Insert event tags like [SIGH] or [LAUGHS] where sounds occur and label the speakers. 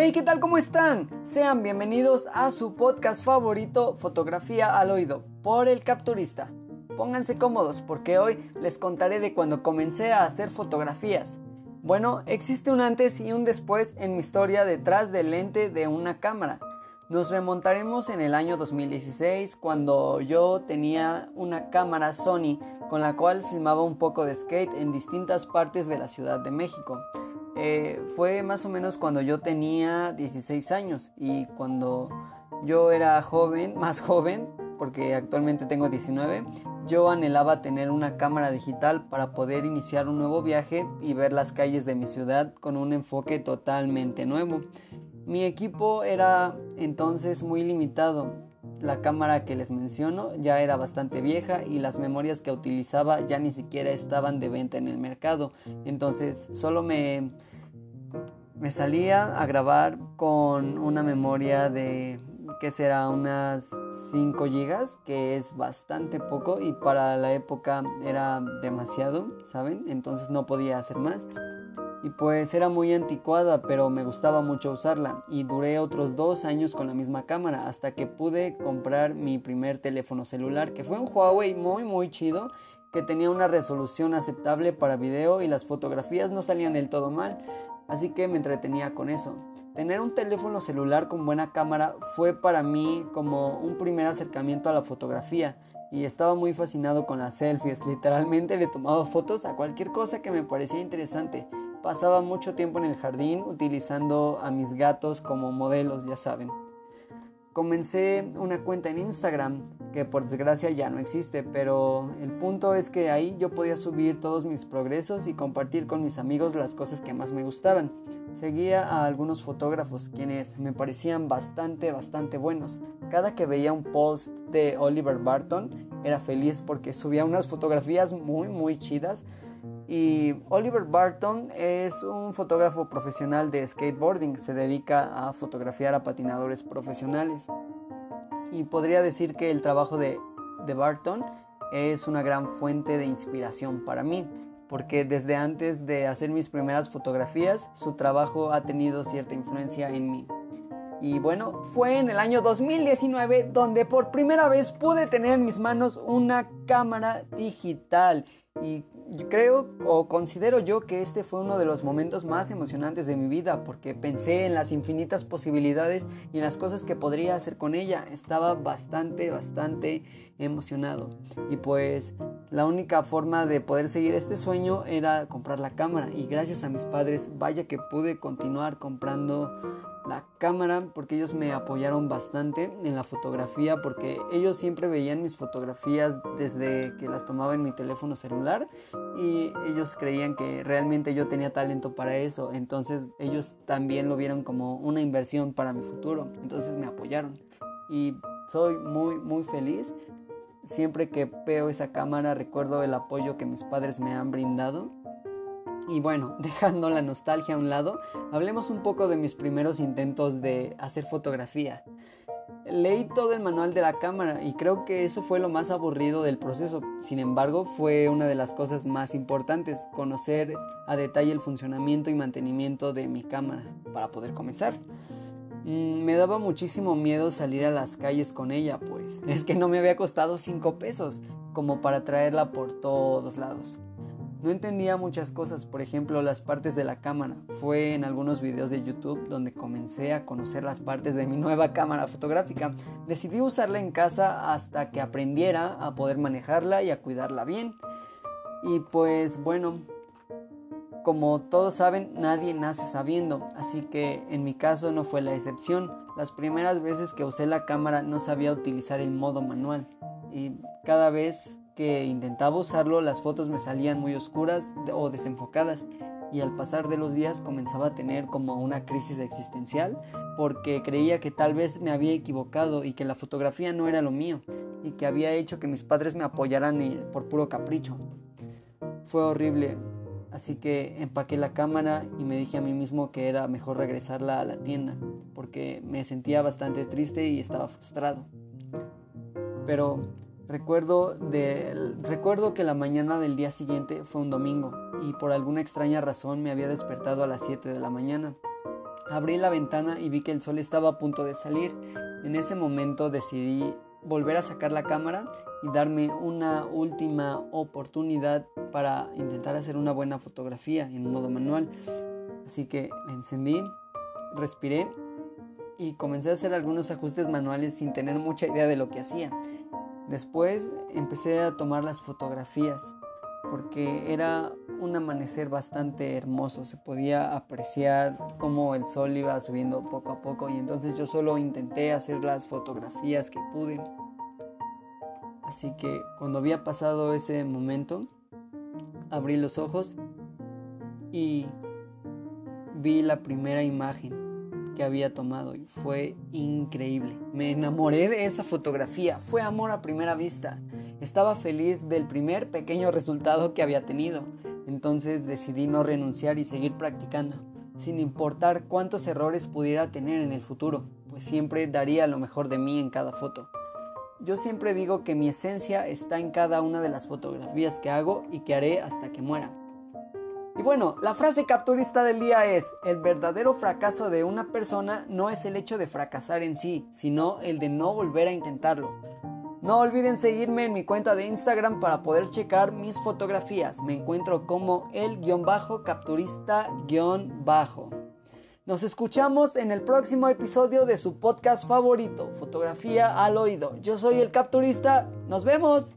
Speaker 1: Hey, ¿qué tal? ¿Cómo están? Sean bienvenidos a su podcast favorito, Fotografía al Oído, por el Capturista. Pónganse cómodos porque hoy les contaré de cuando comencé a hacer fotografías. Bueno, existe un antes y un después en mi historia detrás del lente de una cámara. Nos remontaremos en el año 2016 cuando yo tenía una cámara Sony con la cual filmaba un poco de skate en distintas partes de la Ciudad de México. Eh, fue más o menos cuando yo tenía 16 años y cuando yo era joven, [LAUGHS] más joven, porque actualmente tengo 19, yo anhelaba tener una cámara digital para poder iniciar un nuevo viaje y ver las calles de mi ciudad con un enfoque totalmente nuevo. Mi equipo era entonces muy limitado. La cámara que les menciono ya era bastante vieja y las memorias que utilizaba ya ni siquiera estaban de venta en el mercado. Entonces solo me, me salía a grabar con una memoria de que será unas 5 GB, que es bastante poco y para la época era demasiado, ¿saben? Entonces no podía hacer más pues era muy anticuada, pero me gustaba mucho usarla y duré otros dos años con la misma cámara hasta que pude comprar mi primer teléfono celular, que fue un Huawei muy muy chido, que tenía una resolución aceptable para video y las fotografías no salían del todo mal, así que me entretenía con eso. Tener un teléfono celular con buena cámara fue para mí como un primer acercamiento a la fotografía y estaba muy fascinado con las selfies. Literalmente le tomaba fotos a cualquier cosa que me parecía interesante Pasaba mucho tiempo en el jardín utilizando a mis gatos como modelos, ya saben. Comencé una cuenta en Instagram que por desgracia ya no existe, pero el punto es que ahí yo podía subir todos mis progresos y compartir con mis amigos las cosas que más me gustaban. Seguía a algunos fotógrafos quienes me parecían bastante, bastante buenos. Cada que veía un post de Oliver Barton era feliz porque subía unas fotografías muy, muy chidas y Oliver Barton es un fotógrafo profesional de skateboarding, se dedica a fotografiar a patinadores profesionales. Y podría decir que el trabajo de, de Barton es una gran fuente de inspiración para mí, porque desde antes de hacer mis primeras fotografías, su trabajo ha tenido cierta influencia en mí. Y bueno, fue en el año 2019 donde por primera vez pude tener en mis manos una cámara digital y creo o considero yo que este fue uno de los momentos más emocionantes de mi vida porque pensé en las infinitas posibilidades y en las cosas que podría hacer con ella. Estaba bastante, bastante emocionado. Y pues la única forma de poder seguir este sueño era comprar la cámara. Y gracias a mis padres, vaya que pude continuar comprando la cámara porque ellos me apoyaron bastante en la fotografía porque ellos siempre veían mis fotografías desde que las tomaba en mi teléfono celular y ellos creían que realmente yo tenía talento para eso. Entonces ellos también lo vieron como una inversión para mi futuro. Entonces me apoyaron. Y soy muy muy feliz. Siempre que veo esa cámara recuerdo el apoyo que mis padres me han brindado y bueno, [LAUGHS] dejando la nostalgia a un lado, hablemos un poco de mis primeros intentos de hacer fotografía. Leí todo el manual de la cámara y creo que eso fue lo más aburrido del proceso. Sin embargo, fue una de las cosas más importantes, conocer a detalle el funcionamiento y mantenimiento de mi cámara para poder comenzar. Mm, me daba muchísimo miedo salir a las calles con ella, pues [LAUGHS] es que no me había costado 5 pesos como para traerla por todos lados. No entendía muchas cosas, por ejemplo las partes de la cámara. Fue en algunos videos de YouTube donde comencé a conocer las partes de mi nueva cámara fotográfica. Decidí usarla en casa hasta que aprendiera a poder manejarla y a cuidarla bien. Y pues bueno, como todos saben, nadie nace sabiendo, así que en mi caso no fue la excepción. Las primeras veces que usé la cámara no sabía utilizar el modo manual y cada vez que intentaba usarlo las fotos me salían muy oscuras o desenfocadas y al pasar de los días comenzaba a tener como una crisis existencial porque creía que tal vez me había equivocado y que la fotografía no era lo mío y que había hecho que mis padres me apoyaran por puro capricho. Fue horrible, así que empaqué la cámara y me dije a mí mismo que era mejor regresarla a la tienda porque me sentía bastante triste y estaba frustrado. Pero Recuerdo, que la mañana del día siguiente fue un domingo y por alguna extraña razón me había despertado a las 7 de la mañana. Abrí la ventana y vi que el sol estaba a punto de salir. En ese momento decidí volver a sacar la cámara y darme una última oportunidad para intentar hacer una buena fotografía en modo manual. Así que la encendí, respiré y comencé a hacer algunos ajustes manuales sin tener mucha idea de lo que hacía. Después empecé a tomar las fotografías porque era un amanecer bastante hermoso, se podía apreciar cómo el sol iba subiendo poco a poco y entonces yo solo intenté hacer las fotografías que pude. Así que cuando había pasado ese momento, abrí los ojos y vi la primera imagen que había tomado y fue increíble. Me enamoré de esa fotografía, fue amor a primera vista. Estaba feliz del primer pequeño resultado que había tenido. Entonces decidí no renunciar y seguir practicando, sin importar cuántos errores pudiera tener en el futuro, pues siempre daría lo mejor de mí en cada foto. Yo siempre digo que mi esencia está en cada una de las fotografías que hago y que haré hasta que muera. Y bueno, la frase capturista del día es, el verdadero fracaso de una persona no es el hecho de fracasar en sí, sino el de no volver a intentarlo. No olviden seguirme en mi cuenta de Instagram para poder checar mis fotografías. Me encuentro como el-capturista-bajo. Nos escuchamos en el próximo episodio de su podcast favorito, Fotografía al Oído. Yo soy el capturista. Nos vemos.